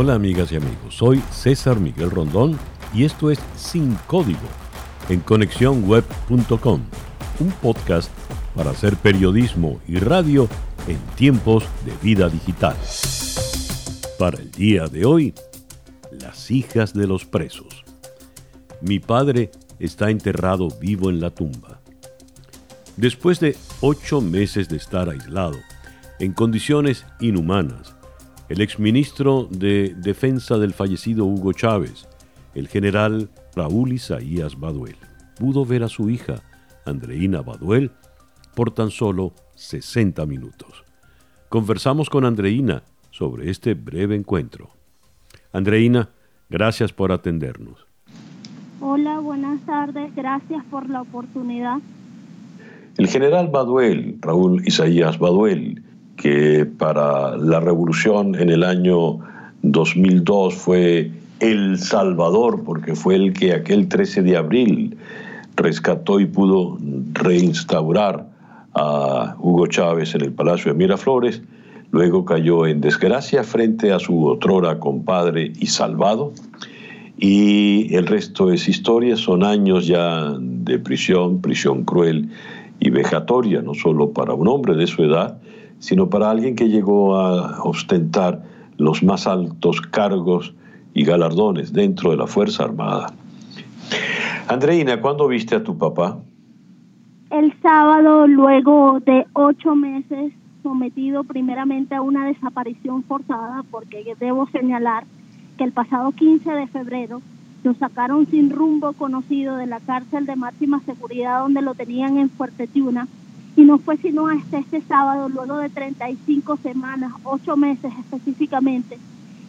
Hola amigas y amigos, soy César Miguel Rondón y esto es Sin Código en conexiónweb.com, un podcast para hacer periodismo y radio en tiempos de vida digital. Para el día de hoy, las hijas de los presos. Mi padre está enterrado vivo en la tumba. Después de ocho meses de estar aislado, en condiciones inhumanas, el exministro de Defensa del fallecido Hugo Chávez, el general Raúl Isaías Baduel, pudo ver a su hija, Andreina Baduel, por tan solo 60 minutos. Conversamos con Andreina sobre este breve encuentro. Andreina, gracias por atendernos. Hola, buenas tardes, gracias por la oportunidad. El general Baduel, Raúl Isaías Baduel, que para la revolución en el año 2002 fue el Salvador, porque fue el que aquel 13 de abril rescató y pudo reinstaurar a Hugo Chávez en el Palacio de Miraflores, luego cayó en desgracia frente a su otrora compadre y salvado, y el resto es historia, son años ya de prisión, prisión cruel y vejatoria, no solo para un hombre de su edad, sino para alguien que llegó a ostentar los más altos cargos y galardones dentro de la Fuerza Armada. Andreina, ¿cuándo viste a tu papá? El sábado, luego de ocho meses, sometido primeramente a una desaparición forzada, porque debo señalar que el pasado 15 de febrero lo sacaron sin rumbo conocido de la cárcel de máxima seguridad donde lo tenían en Fuerte Tiuna y no fue sino hasta este sábado, luego de 35 semanas, 8 meses específicamente,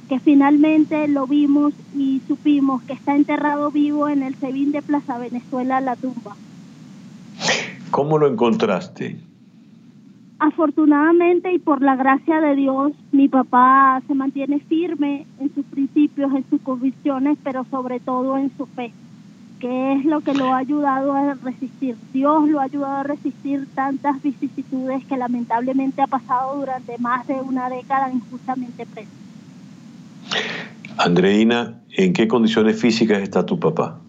que finalmente lo vimos y supimos que está enterrado vivo en el Sebín de Plaza Venezuela, La Tumba. ¿Cómo lo encontraste? Afortunadamente y por la gracia de Dios, mi papá se mantiene firme en sus principios, en sus convicciones, pero sobre todo en su fe que es lo que lo ha ayudado a resistir. Dios lo ha ayudado a resistir tantas vicisitudes que lamentablemente ha pasado durante más de una década injustamente preso. Andreina, ¿en qué condiciones físicas está tu papá?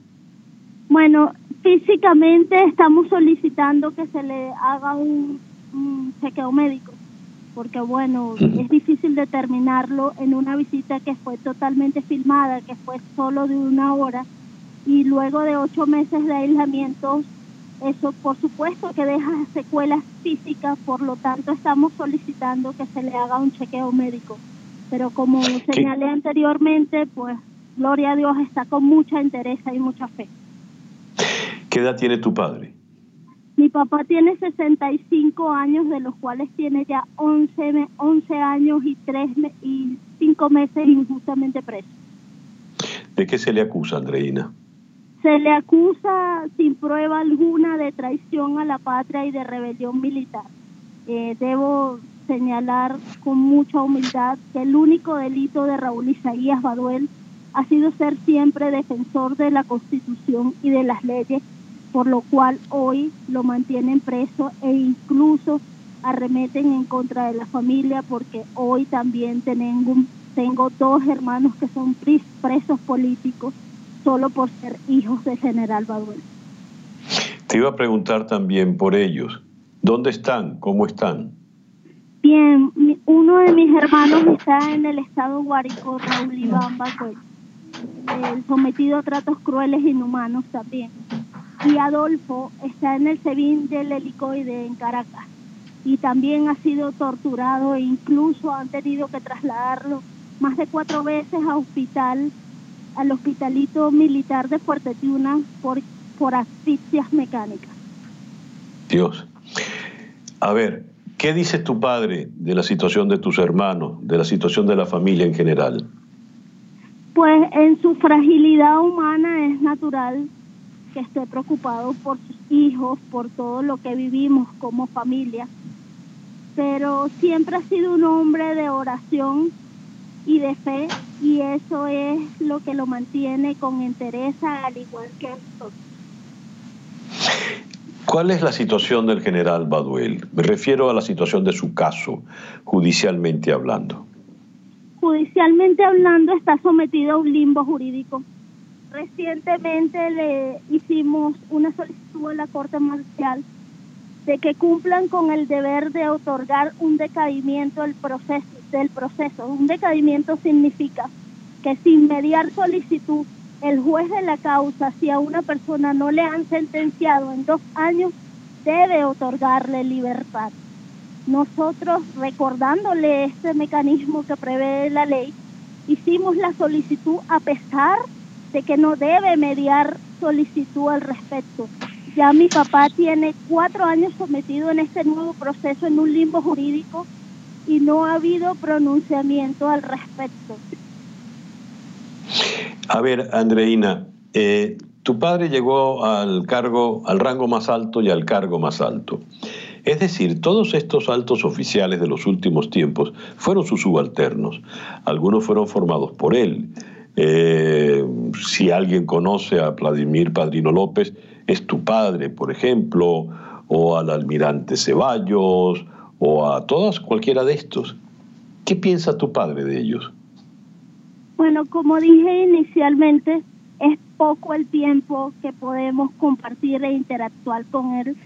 Bueno, físicamente estamos solicitando que se le haga un, chequeo médico, porque bueno, es difícil determinarlo en una visita que fue totalmente filmada, que fue solo de una hora y luego de ocho meses de aislamiento, eso por supuesto que deja secuelas físicas, por lo tanto estamos solicitando que se le haga un chequeo médico. Pero como señalé anteriormente, pues gloria a Dios está con mucha interés y mucha fe. ¿Qué edad tiene tu padre? Mi papá tiene 65 años, de los cuales tiene ya 11, 11 años y, 3, y 5 meses injustamente preso. ¿De qué se le acusa, Andreina? Se le acusa sin prueba alguna de traición a la patria y de rebelión militar. Eh, debo señalar con mucha humildad que el único delito de Raúl Isaías Baduel ha sido ser siempre defensor de la Constitución y de las leyes, por lo cual hoy lo mantienen preso e incluso arremeten en contra de la familia porque hoy también tengo, tengo dos hermanos que son presos políticos solo por ser hijos del general Baduel. Te iba a preguntar también por ellos. ¿Dónde están? ¿Cómo están? Bien, uno de mis hermanos está en el estado Guárico, Raúl Iván Baduel, sometido a tratos crueles e inhumanos también. Y Adolfo está en el SEBIN del helicoide en Caracas y también ha sido torturado e incluso han tenido que trasladarlo más de cuatro veces a hospital al hospitalito militar de Fuerte Tiuna por, por asfixias mecánicas. Dios. A ver, ¿qué dice tu padre de la situación de tus hermanos, de la situación de la familia en general? Pues en su fragilidad humana es natural que esté preocupado por sus hijos, por todo lo que vivimos como familia, pero siempre ha sido un hombre de oración y de fe y eso es lo que lo mantiene con entereza al igual que nosotros. ¿Cuál es la situación del general Baduel? Me refiero a la situación de su caso, judicialmente hablando. Judicialmente hablando, está sometido a un limbo jurídico. Recientemente le hicimos una solicitud a la Corte Marcial de que cumplan con el deber de otorgar un decaimiento del proceso, del proceso. Un decaimiento significa que sin mediar solicitud, el juez de la causa, si a una persona no le han sentenciado en dos años, debe otorgarle libertad. Nosotros, recordándole este mecanismo que prevé la ley, hicimos la solicitud a pesar de que no debe mediar solicitud al respecto. Ya mi papá tiene cuatro años sometido en este nuevo proceso en un limbo jurídico y no ha habido pronunciamiento al respecto. A ver, Andreina, eh, tu padre llegó al cargo, al rango más alto y al cargo más alto. Es decir, todos estos altos oficiales de los últimos tiempos fueron sus subalternos. Algunos fueron formados por él. Eh, si alguien conoce a Vladimir Padrino López, es tu padre, por ejemplo, o al almirante Ceballos, o a todas, cualquiera de estos. ¿Qué piensa tu padre de ellos? Bueno, como dije inicialmente, es poco el tiempo que podemos compartir e interactuar con él.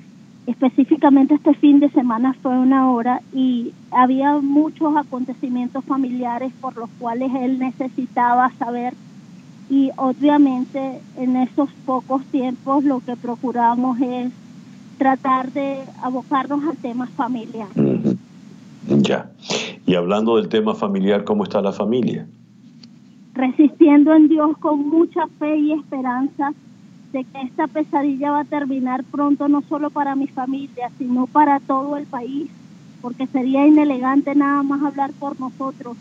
Específicamente este fin de semana fue una hora y había muchos acontecimientos familiares por los cuales él necesitaba saber y obviamente en esos pocos tiempos lo que procuramos es tratar de abocarnos al tema familiar. Ya. Y hablando del tema familiar, ¿cómo está la familia? resistiendo en Dios con mucha fe y esperanza de que esta pesadilla va a terminar pronto no solo para mi familia, sino para todo el país, porque sería inelegante nada más hablar por nosotros.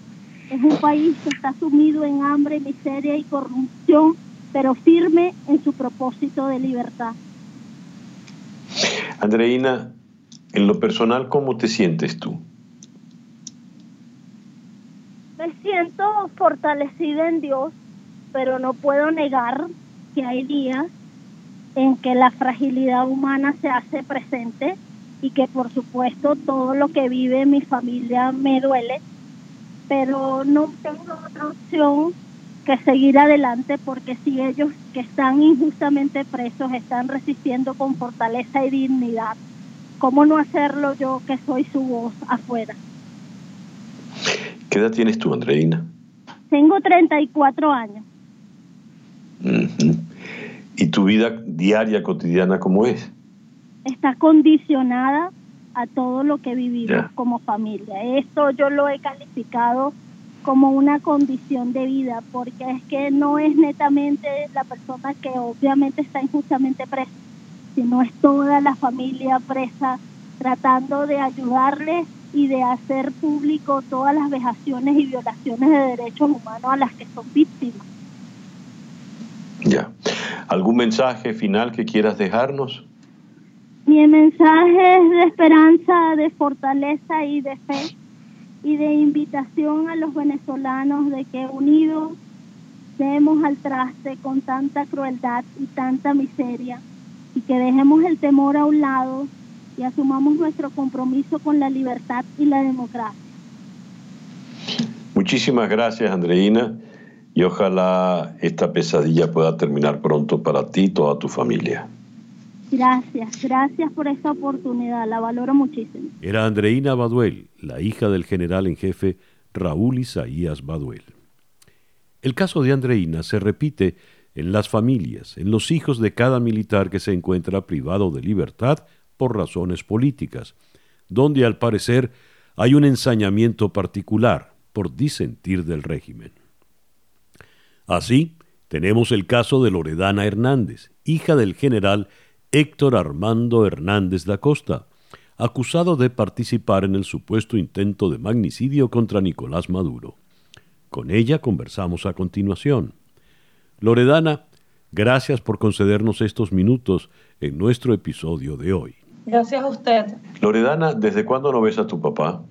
Es un país que está sumido en hambre, miseria y corrupción, pero firme en su propósito de libertad. Andreina, en lo personal, ¿cómo te sientes tú? Me siento fortalecida en Dios, pero no puedo negar que hay días en que la fragilidad humana se hace presente y que por supuesto todo lo que vive mi familia me duele, pero no tengo otra opción que seguir adelante porque si ellos que están injustamente presos están resistiendo con fortaleza y dignidad, ¿cómo no hacerlo yo que soy su voz afuera? ¿Qué edad tienes tú, Andreina? Tengo 34 años. ¿Y tu vida diaria, cotidiana, cómo es? Está condicionada a todo lo que vivimos como familia. Esto yo lo he calificado como una condición de vida, porque es que no es netamente la persona que obviamente está injustamente presa, sino es toda la familia presa tratando de ayudarles y de hacer público todas las vejaciones y violaciones de derechos humanos a las que son víctimas. Ya. ¿Algún mensaje final que quieras dejarnos? Mi mensaje es de esperanza, de fortaleza y de fe y de invitación a los venezolanos de que unidos demos al traste con tanta crueldad y tanta miseria y que dejemos el temor a un lado y asumamos nuestro compromiso con la libertad y la democracia. Muchísimas gracias, Andreina, y ojalá esta pesadilla pueda terminar pronto para ti y toda tu familia. Gracias, gracias por esta oportunidad, la valoro muchísimo. Era Andreina Baduel, la hija del general en jefe Raúl Isaías Baduel. El caso de Andreina se repite en las familias, en los hijos de cada militar que se encuentra privado de libertad por razones políticas, donde al parecer hay un ensañamiento particular por disentir del régimen. Así, tenemos el caso de Loredana Hernández, hija del general Héctor Armando Hernández da Costa, acusado de participar en el supuesto intento de magnicidio contra Nicolás Maduro. Con ella conversamos a continuación. Loredana, gracias por concedernos estos minutos en nuestro episodio de hoy. Gracias a usted. Loredana, ¿desde cuándo no ves a tu papá?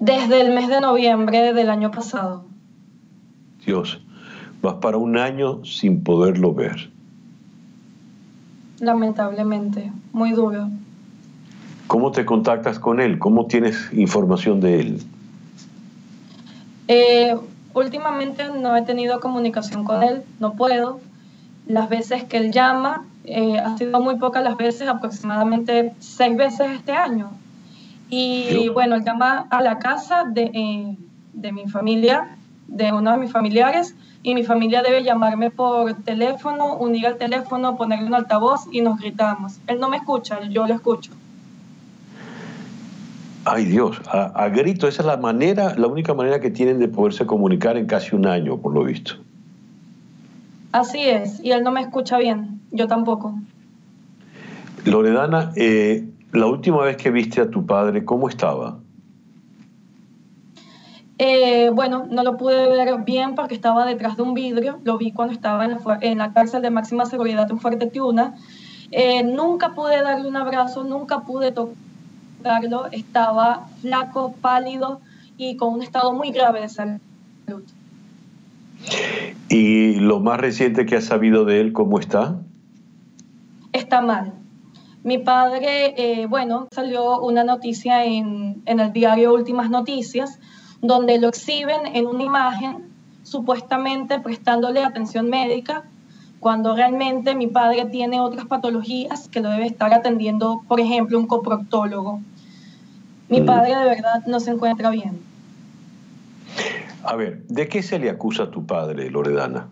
Desde el mes de noviembre del año pasado. Dios, vas para un año sin poderlo ver. Lamentablemente, muy duro. ¿Cómo te contactas con él? ¿Cómo tienes información de él? Eh, últimamente no he tenido comunicación con él, no puedo. Las veces que él llama, eh, ha sido muy pocas las veces, aproximadamente seis veces este año. Y bueno, él llama a la casa de, eh, de mi familia, de uno de mis familiares, y mi familia debe llamarme por teléfono, unir al teléfono, ponerle un altavoz y nos gritamos. Él no me escucha, yo lo escucho. Ay Dios, a, grito, esa es la manera, la única manera que tienen de poderse comunicar en casi un año, por lo visto. Así es, y él no me escucha bien, yo tampoco. Loredana, eh, la última vez que viste a tu padre, ¿cómo estaba? Eh, bueno, no lo pude ver bien porque estaba detrás de un vidrio. Lo vi cuando estaba en la, cárcel de máxima seguridad en Fuerte Tiuna. Eh, nunca pude darle un abrazo, nunca pude tocarlo. Estaba flaco, pálido y con un estado muy grave de salud. ¿Y lo más reciente que has sabido de él, cómo está? Está mal. Mi padre, eh, bueno, salió una noticia en, en el diario Últimas Noticias donde lo exhiben en una imagen supuestamente prestándole atención médica, cuando realmente mi padre tiene otras patologías que lo debe estar atendiendo, por ejemplo, un coproctólogo. Mi mm. padre de verdad no se encuentra bien. A ver, ¿de qué se le acusa a tu padre, Loredana?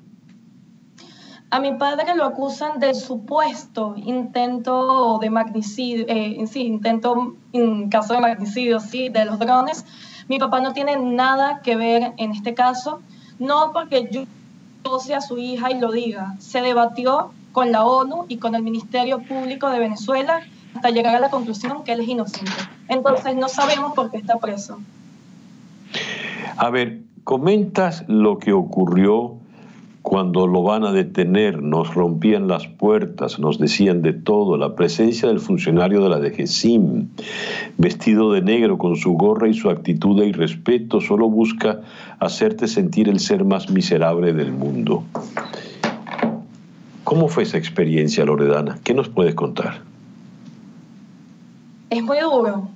A mi padre lo acusan del supuesto intento de magnicidio, eh, sí, intento, en caso de magnicidio, sí, de los drones, mi papá no tiene nada que ver en este caso, no porque yo sea su hija y lo diga. Se debatió con la ONU y con el Ministerio Público de Venezuela hasta llegar a la conclusión que él es inocente. Entonces no sabemos por qué está preso. A ver, comentas lo que ocurrió cuando lo van a detener, nos rompían las puertas, nos decían de todo, la presencia del funcionario de la DGCIM, vestido de negro con su gorra y su actitud de irrespeto, solo busca hacerte sentir el ser más miserable del mundo. ¿Cómo fue esa experiencia, Loredana? ¿Qué nos puedes contar? Es muy duro.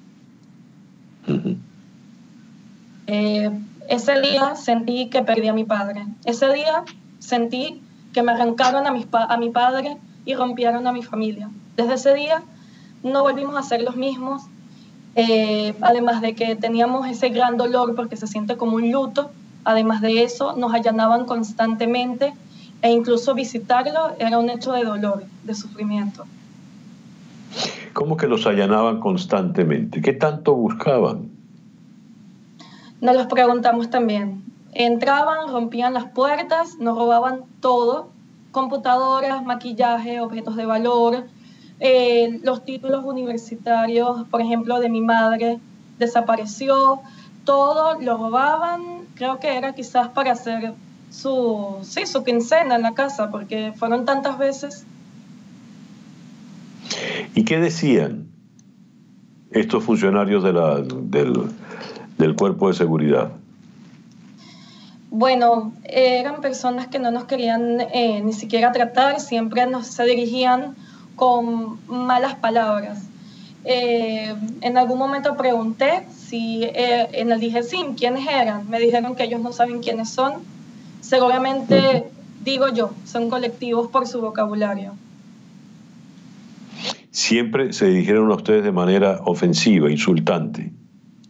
Eh, ese día sentí que perdí a mi padre. Ese día sentí que me arrancaron a, mis a mi padre y rompieron a mi familia. Desde ese día no volvimos a ser los mismos, eh, además de que teníamos ese gran dolor porque se siente como un luto, además de eso nos allanaban constantemente e incluso visitarlo era un hecho de dolor, de sufrimiento. ¿Cómo que los allanaban constantemente? ¿Qué tanto buscaban? Nos los preguntamos también. Entraban, rompían las puertas, nos robaban todo, computadoras, maquillaje, objetos de valor, eh, los títulos universitarios, por ejemplo, de mi madre, desapareció, todo lo robaban, creo que era quizás para hacer su, su quincena en la casa, porque fueron tantas veces. ¿Y qué decían estos funcionarios de la, del, del cuerpo de seguridad? Bueno, eran personas que no nos querían eh, ni siquiera tratar, siempre nos se dirigían con malas palabras. Eh, en algún momento pregunté si eh, en el dije sí, quiénes eran. Me dijeron que ellos no saben quiénes son. Seguramente, digo yo, son colectivos por su vocabulario. Siempre se dirigieron a ustedes de manera ofensiva, insultante.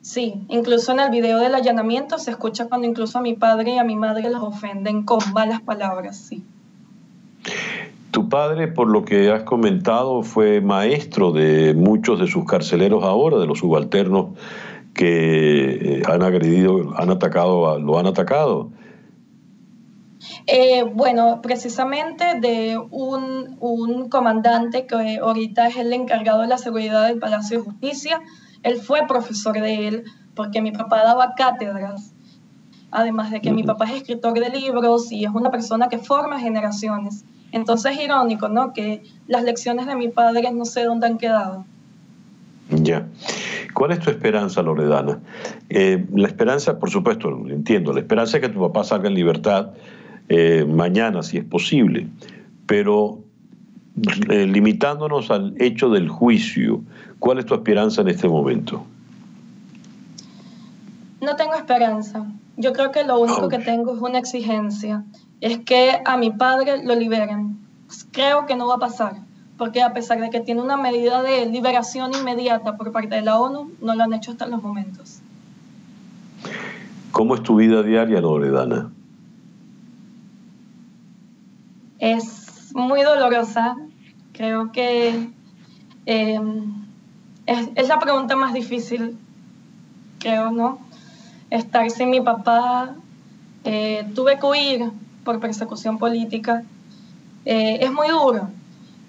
Sí, incluso en el video del allanamiento se escucha cuando incluso a mi padre y a mi madre los ofenden con malas palabras, sí. Tu padre, por lo que has comentado, fue maestro de muchos de sus carceleros ahora, de los subalternos que eh, han agredido, han atacado, lo han atacado. Eh, bueno, precisamente de un, un comandante que ahorita es el encargado de la seguridad del Palacio de Justicia, él fue profesor de él porque mi papá daba cátedras. Además de que mi papá es escritor de libros y es una persona que forma generaciones. Entonces es irónico, ¿no? Que las lecciones de mi padre no sé dónde han quedado. Ya. ¿Cuál es tu esperanza, Loredana? Eh, la esperanza, por supuesto, entiendo, la esperanza es que tu papá salga en libertad eh, mañana, si es posible, pero eh, limitándonos al hecho del juicio, ¿cuál es tu esperanza en este momento? No tengo esperanza. Yo creo que lo único que tengo es una exigencia. Es que a mi padre lo liberen. Creo que no va a pasar, porque a pesar de que tiene una medida de liberación inmediata por parte de la ONU, no lo han hecho hasta los momentos. ¿Cómo es tu vida diaria, Loredana? Es muy dolorosa. Creo que eh, es, es, la pregunta más difícil, creo, ¿no? Estar sin mi papá. Eh, tuve que huir por persecución política. Eh, es muy duro.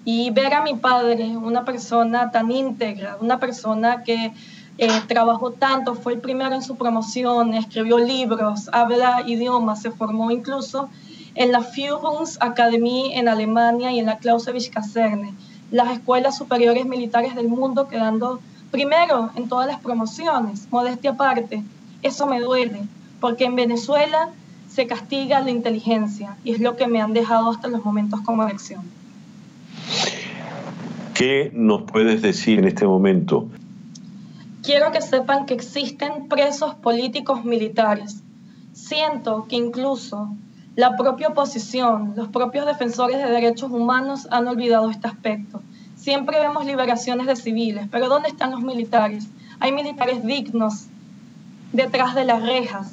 Y ver a mi padre, una persona tan íntegra, una persona que eh, trabajó tanto, fue el primero en su promoción, escribió libros, habla idiomas, se formó incluso en la Führungsakademie en Alemania y en la Clausewitz Kaserne, las escuelas superiores militares del mundo, quedando primero en todas las promociones, modestia aparte. Eso me duele, porque en Venezuela se castiga la inteligencia y es lo que me han dejado hasta los momentos como lección. ¿Qué nos puedes decir en este momento Quiero que sepan que existen presos políticos militares. Siento que incluso la propia oposición, los propios defensores de derechos humanos han olvidado este aspecto. Siempre vemos liberaciones de civiles, pero ¿dónde están los militares? Hay militares dignos detrás de las rejas.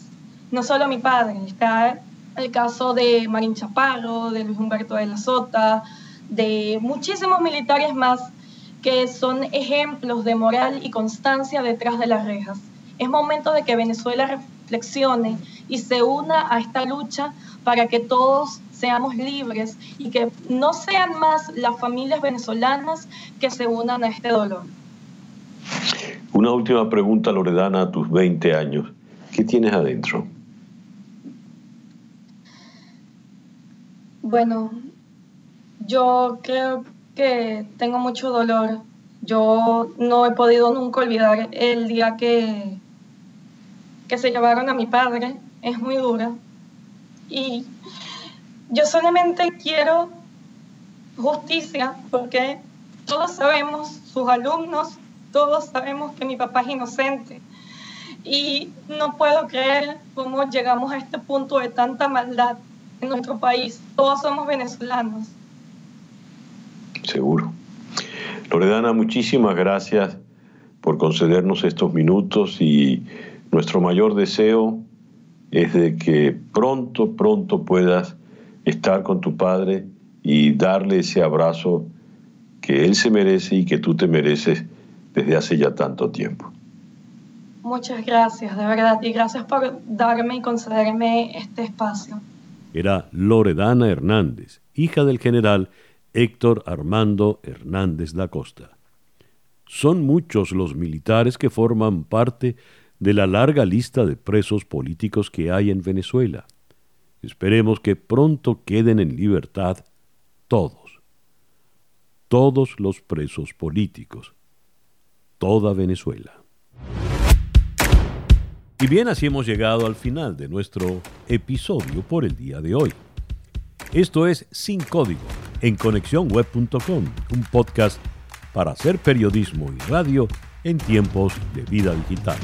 No solo mi padre, está el caso de Marín Chaparro, de Luis Humberto de la Sota, de muchísimos militares más que son ejemplos de moral y constancia detrás de las rejas. Es momento de que Venezuela reflexione y se una a esta lucha para que todos seamos libres y que no sean más las familias venezolanas que se unan a este dolor. Una última pregunta, Loredana, a tus 20 años. ¿Qué tienes adentro? Bueno, yo creo que tengo mucho dolor. Yo no he podido nunca olvidar el día que, que se llevaron a mi padre. Es muy dura. Y yo solamente quiero justicia porque todos sabemos, sus alumnos, todos sabemos que mi papá es inocente. Y no puedo creer cómo llegamos a este punto de tanta maldad en nuestro país. Todos somos venezolanos seguro. Loredana, muchísimas gracias por concedernos estos minutos y nuestro mayor deseo es de que pronto, pronto puedas estar con tu padre y darle ese abrazo que él se merece y que tú te mereces desde hace ya tanto tiempo. Muchas gracias, de verdad, y gracias por darme y concederme este espacio. Era Loredana Hernández, hija del general Héctor Armando Hernández da Costa. Son muchos los militares que forman parte de la larga lista de presos políticos que hay en Venezuela. Esperemos que pronto queden en libertad todos, todos los presos políticos, toda Venezuela. Y bien, así hemos llegado al final de nuestro episodio por el día de hoy. Esto es Sin Código en conexiónweb.com, un podcast para hacer periodismo y radio en tiempos de vida digital.